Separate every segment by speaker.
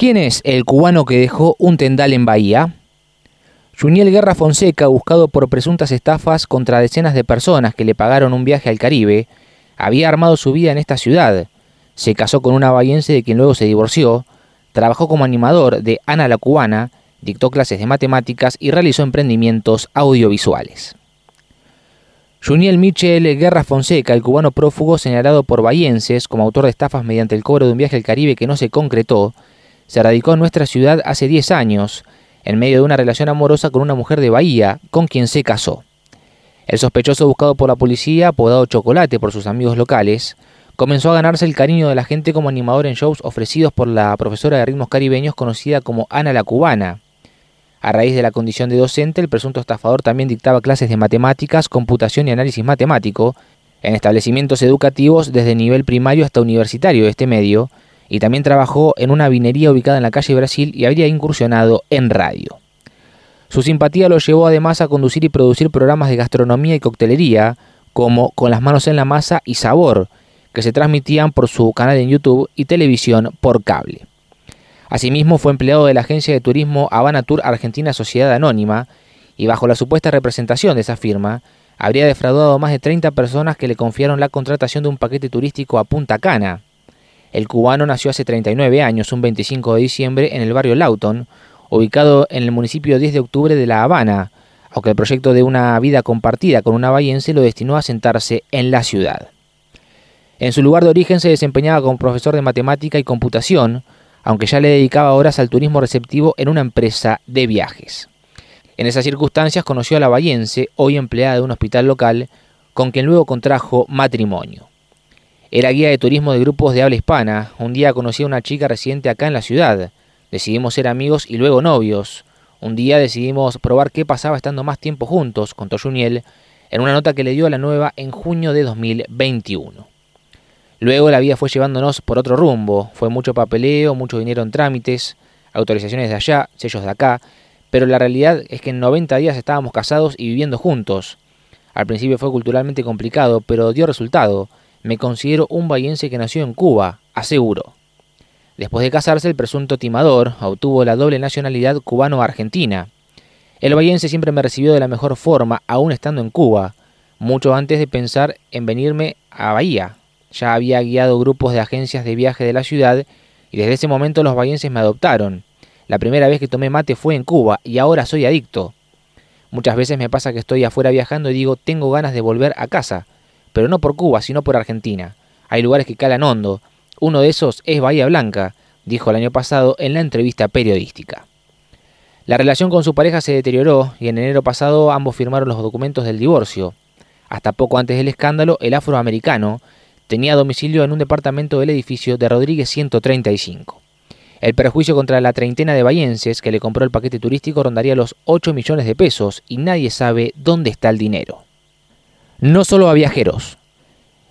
Speaker 1: ¿Quién es el cubano que dejó un tendal en Bahía? Juniel Guerra Fonseca, buscado por presuntas estafas contra decenas de personas que le pagaron un viaje al Caribe, había armado su vida en esta ciudad. Se casó con una bahiense de quien luego se divorció, trabajó como animador de Ana la Cubana, dictó clases de matemáticas y realizó emprendimientos audiovisuales. Juniel Michel Guerra Fonseca, el cubano prófugo señalado por bahienses como autor de estafas mediante el cobro de un viaje al Caribe que no se concretó, se radicó en nuestra ciudad hace 10 años, en medio de una relación amorosa con una mujer de Bahía, con quien se casó. El sospechoso buscado por la policía, apodado Chocolate por sus amigos locales, comenzó a ganarse el cariño de la gente como animador en shows ofrecidos por la profesora de ritmos caribeños conocida como Ana la Cubana, a raíz de la condición de docente, el presunto estafador también dictaba clases de matemáticas, computación y análisis matemático en establecimientos educativos desde nivel primario hasta universitario de este medio, y también trabajó en una vinería ubicada en la calle Brasil y habría incursionado en radio. Su simpatía lo llevó además a conducir y producir programas de gastronomía y coctelería, como Con las manos en la masa y Sabor, que se transmitían por su canal en YouTube y televisión por cable. Asimismo, fue empleado de la agencia de turismo Habana Tour Argentina Sociedad Anónima y bajo la supuesta representación de esa firma, habría defraudado a más de 30 personas que le confiaron la contratación de un paquete turístico a Punta Cana. El cubano nació hace 39 años, un 25 de diciembre, en el barrio Lawton, ubicado en el municipio 10 de octubre de La Habana, aunque el proyecto de una vida compartida con una bahiense lo destinó a sentarse en la ciudad. En su lugar de origen se desempeñaba como profesor de matemática y computación, aunque ya le dedicaba horas al turismo receptivo en una empresa de viajes. En esas circunstancias conoció a la bahiense, hoy empleada de un hospital local, con quien luego contrajo matrimonio. Era guía de turismo de grupos de habla hispana. Un día conocí a una chica residente acá en la ciudad. Decidimos ser amigos y luego novios. Un día decidimos probar qué pasaba estando más tiempo juntos, contó Juniel, en una nota que le dio a la nueva en junio de 2021. Luego la vida fue llevándonos por otro rumbo, fue mucho papeleo, mucho dinero en trámites, autorizaciones de allá, sellos de acá, pero la realidad es que en 90 días estábamos casados y viviendo juntos. Al principio fue culturalmente complicado, pero dio resultado. Me considero un bahiense que nació en Cuba, aseguro. Después de casarse, el presunto timador obtuvo la doble nacionalidad cubano-argentina. El bahiense siempre me recibió de la mejor forma, aún estando en Cuba, mucho antes de pensar en venirme a Bahía, ya había guiado grupos de agencias de viaje de la ciudad y desde ese momento los bahienses me adoptaron. La primera vez que tomé mate fue en Cuba y ahora soy adicto. Muchas veces me pasa que estoy afuera viajando y digo tengo ganas de volver a casa, pero no por Cuba, sino por Argentina. Hay lugares que calan hondo. Uno de esos es Bahía Blanca, dijo el año pasado en la entrevista periodística. La relación con su pareja se deterioró y en enero pasado ambos firmaron los documentos del divorcio. Hasta poco antes del escándalo, el afroamericano tenía domicilio en un departamento del edificio de Rodríguez 135. El perjuicio contra la treintena de bahienses que le compró el paquete turístico rondaría los 8 millones de pesos y nadie sabe dónde está el dinero. No solo a viajeros.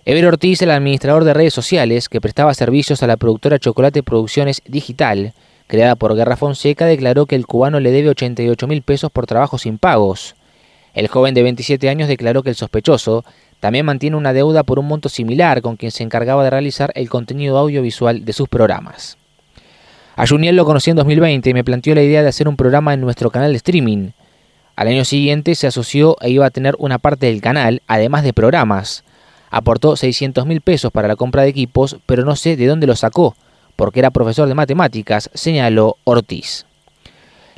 Speaker 1: Ever Ortiz, el administrador de redes sociales que prestaba servicios a la productora Chocolate Producciones Digital, creada por Guerra Fonseca, declaró que el cubano le debe 88 mil pesos por trabajos impagos. El joven de 27 años declaró que el sospechoso también mantiene una deuda por un monto similar con quien se encargaba de realizar el contenido audiovisual de sus programas. A Juniel lo conocí en 2020 y me planteó la idea de hacer un programa en nuestro canal de streaming. Al año siguiente se asoció e iba a tener una parte del canal, además de programas. Aportó 600 mil pesos para la compra de equipos, pero no sé de dónde lo sacó, porque era profesor de matemáticas, señaló Ortiz.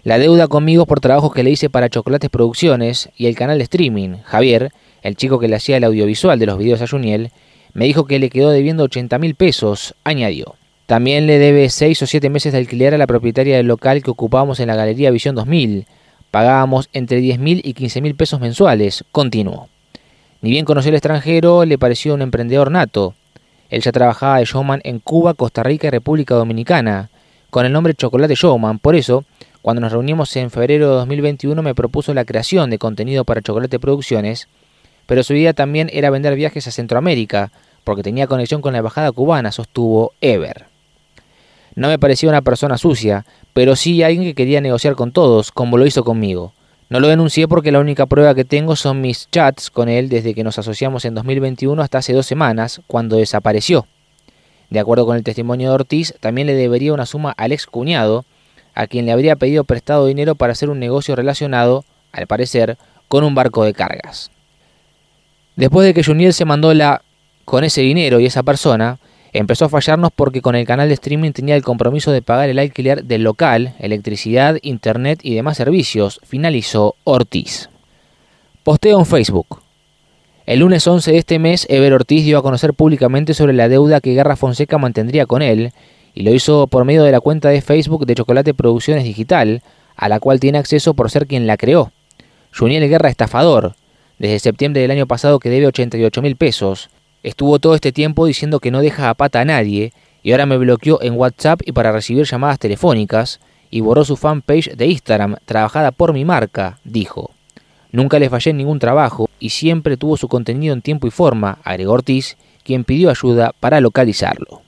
Speaker 1: La deuda conmigo por trabajos que le hice para Chocolates Producciones y el canal de streaming, Javier, el chico que le hacía el audiovisual de los videos a Juniel, me dijo que le quedó debiendo 80 mil pesos, añadió. También le debe 6 o 7 meses de alquiler a la propietaria del local que ocupábamos en la Galería Visión 2000. Pagábamos entre 10 mil y 15 mil pesos mensuales, continuó. Ni bien conoció el extranjero, le pareció un emprendedor nato. Él ya trabajaba de showman en Cuba, Costa Rica y República Dominicana, con el nombre Chocolate Showman. Por eso, cuando nos reunimos en febrero de 2021, me propuso la creación de contenido para Chocolate Producciones pero su idea también era vender viajes a Centroamérica, porque tenía conexión con la embajada cubana, sostuvo Ever. No me parecía una persona sucia, pero sí alguien que quería negociar con todos, como lo hizo conmigo. No lo denuncié porque la única prueba que tengo son mis chats con él desde que nos asociamos en 2021 hasta hace dos semanas, cuando desapareció. De acuerdo con el testimonio de Ortiz, también le debería una suma al ex cuñado, a quien le habría pedido prestado dinero para hacer un negocio relacionado, al parecer, con un barco de cargas. Después de que Juniel se mandó la con ese dinero y esa persona, empezó a fallarnos porque con el canal de streaming tenía el compromiso de pagar el alquiler del local, electricidad, internet y demás servicios, finalizó Ortiz. Posteo en Facebook. El lunes 11 de este mes, Ever Ortiz dio a conocer públicamente sobre la deuda que Guerra Fonseca mantendría con él, y lo hizo por medio de la cuenta de Facebook de Chocolate Producciones Digital, a la cual tiene acceso por ser quien la creó. Juniel Guerra Estafador, desde septiembre del año pasado que debe 88 mil pesos, estuvo todo este tiempo diciendo que no deja a pata a nadie, y ahora me bloqueó en WhatsApp y para recibir llamadas telefónicas, y borró su fanpage de Instagram, trabajada por mi marca, dijo. Nunca le fallé en ningún trabajo y siempre tuvo su contenido en tiempo y forma, agregó Ortiz, quien pidió ayuda para localizarlo.